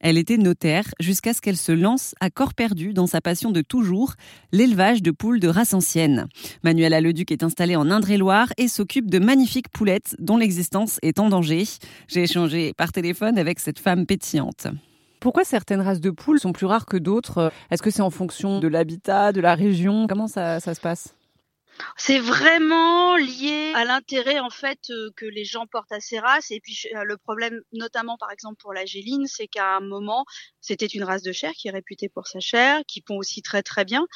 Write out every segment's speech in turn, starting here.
Elle était notaire jusqu'à ce qu'elle se lance à corps perdu dans sa passion de toujours, l'élevage de poules de race ancienne. Manuela Leduc est installée en Indre-et-Loire et s'occupe de magnifiques poulettes dont l'existence est en danger. J'ai échangé par téléphone avec cette femme pétillante. Pourquoi certaines races de poules sont plus rares que d'autres? Est-ce que c'est en fonction de l'habitat, de la région? Comment ça, ça se passe? C'est vraiment lié à l'intérêt en fait euh, que les gens portent à ces races. Et puis euh, le problème notamment par exemple pour la géline c'est qu'à un moment c'était une race de chair qui est réputée pour sa chair qui pond aussi très très bien.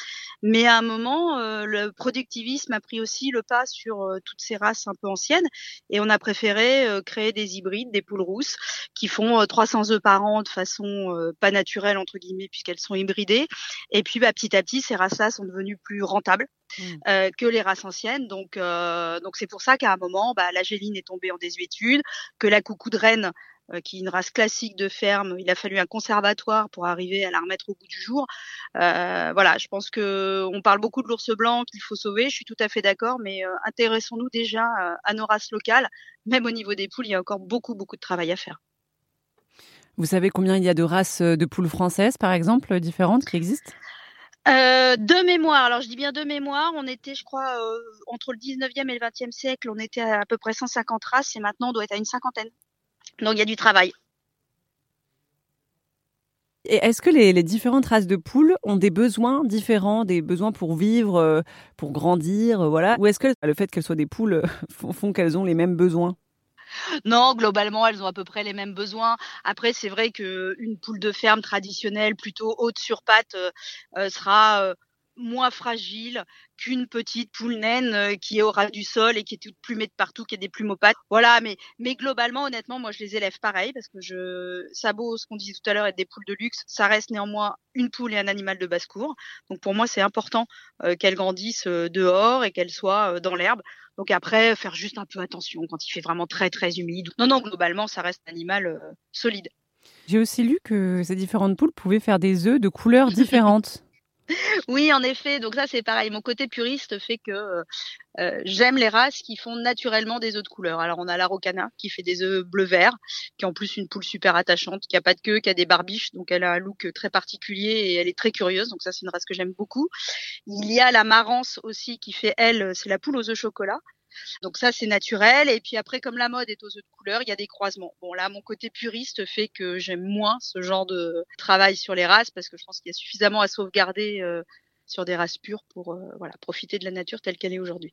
Mais à un moment euh, le productivisme a pris aussi le pas sur toutes ces races un peu anciennes. Et on a préféré créer des hybrides des poules rousses qui font 300 œufs par an de façon pas naturelle entre guillemets puisqu'elles sont hybridées. Et puis bah, petit à petit ces races là sont devenues plus rentables Mmh. Que les races anciennes. Donc, donc c'est pour ça qu'à un moment, bah, la géline est tombée en désuétude, que la coucou de reine, euh, qui est une race classique de ferme, il a fallu un conservatoire pour arriver à la remettre au bout du jour. voilà, je pense que on parle beaucoup de l'ours blanc qu'il faut sauver. Je suis tout à fait d'accord, mais intéressons-nous déjà à nos races locales. Même au niveau des poules, il y a encore beaucoup, beaucoup de travail à faire. Vous savez combien il y a de races de poules françaises, par exemple, différentes qui existent? Euh, de mémoire, alors je dis bien de mémoire, on était, je crois, euh, entre le 19e et le 20e siècle, on était à, peu près 150 races et maintenant on doit être à une cinquantaine. Donc il y a du travail. Et est-ce que les, les, différentes races de poules ont des besoins différents, des besoins pour vivre, euh, pour grandir, euh, voilà? Ou est-ce que le fait qu'elles soient des poules font qu'elles ont les mêmes besoins? Non, globalement, elles ont à peu près les mêmes besoins. Après, c'est vrai qu'une poule de ferme traditionnelle, plutôt haute sur pattes, euh, euh, sera euh, moins fragile qu'une petite poule naine euh, qui est au ras du sol et qui est toute plumée de partout, qui a des plumes aux pattes. Voilà, mais, mais globalement, honnêtement, moi, je les élève pareil parce que je, ça beau, ce qu'on disait tout à l'heure, être des poules de luxe, ça reste néanmoins une poule et un animal de basse-cour. Donc, pour moi, c'est important euh, qu'elles grandissent euh, dehors et qu'elles soient dans l'herbe. Donc après, faire juste un peu attention quand il fait vraiment très très humide. Non, non, globalement, ça reste un animal solide. J'ai aussi lu que ces différentes poules pouvaient faire des œufs de couleurs différentes. Oui, en effet. Donc ça, c'est pareil. Mon côté puriste fait que euh, euh, j'aime les races qui font naturellement des œufs de couleur. Alors on a la Rocana qui fait des œufs bleu-vert, qui est en plus une poule super attachante, qui a pas de queue, qui a des barbiches, donc elle a un look très particulier et elle est très curieuse. Donc ça, c'est une race que j'aime beaucoup. Il y a la Marance aussi qui fait elle, c'est la poule aux œufs chocolat. Donc ça, c'est naturel. Et puis après, comme la mode est aux œufs de couleur, il y a des croisements. Bon, là, mon côté puriste fait que j'aime moins ce genre de travail sur les races parce que je pense qu'il y a suffisamment à sauvegarder euh, sur des races pures pour euh, voilà, profiter de la nature telle qu'elle est aujourd'hui.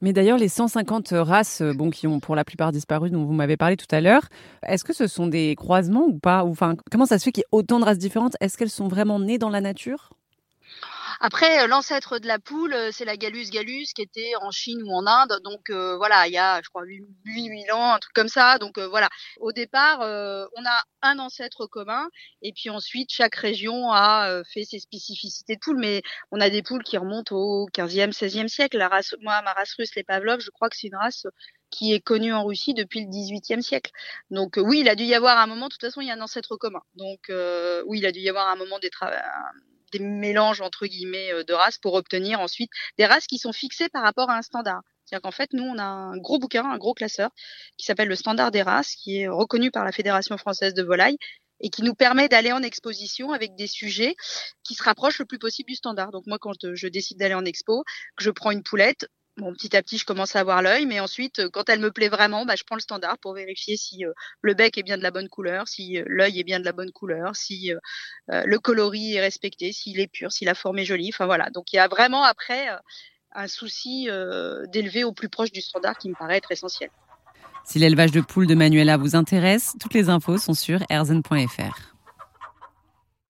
Mais d'ailleurs, les 150 races, euh, bon, qui ont pour la plupart disparu, dont vous m'avez parlé tout à l'heure, est-ce que ce sont des croisements ou pas? Comment ça se fait qu'il y ait autant de races différentes? Est-ce qu'elles sont vraiment nées dans la nature? Après, euh, l'ancêtre de la poule, euh, c'est la Gallus gallus qui était en Chine ou en Inde. Donc euh, voilà, il y a, je crois, 8000 ans, un truc comme ça. Donc voilà, au départ, on a un ancêtre commun. Et puis ensuite, chaque région a fait ses spécificités de poules. Mais on a des poules qui remontent au 15e, 16e siècle. La race, moi, ma race russe, les Pavlov, je crois que c'est une race qui est connue en Russie depuis le 18e siècle. Donc oui, il a dû y avoir un moment, de toute façon, il y a un ancêtre commun. Donc oui, il a dû y avoir un moment des, des mélanges entre guillemets euh, de races pour obtenir ensuite des races qui sont fixées par rapport à un standard. C'est-à-dire qu'en fait, nous, on a un gros bouquin, un gros classeur qui s'appelle le standard des races, qui est reconnu par la Fédération française de volaille et qui nous permet d'aller en exposition avec des sujets qui se rapprochent le plus possible du standard. Donc moi, quand je décide d'aller en expo, que je prends une poulette, bon, petit à petit, je commence à avoir l'œil, mais ensuite, euh, quand elle me plaît vraiment, bah, je prends le standard pour vérifier si euh, le bec est bien de la bonne couleur, si euh, l'œil est bien de la bonne couleur, si le coloris est respecté, s'il est pur, si la forme est jolie. Enfin voilà. Donc il y a vraiment après un souci d'élever au plus proche du standard qui me paraît être essentiel. Si l'élevage de poules de Manuela vous intéresse, toutes les infos sont sur erzen.fr.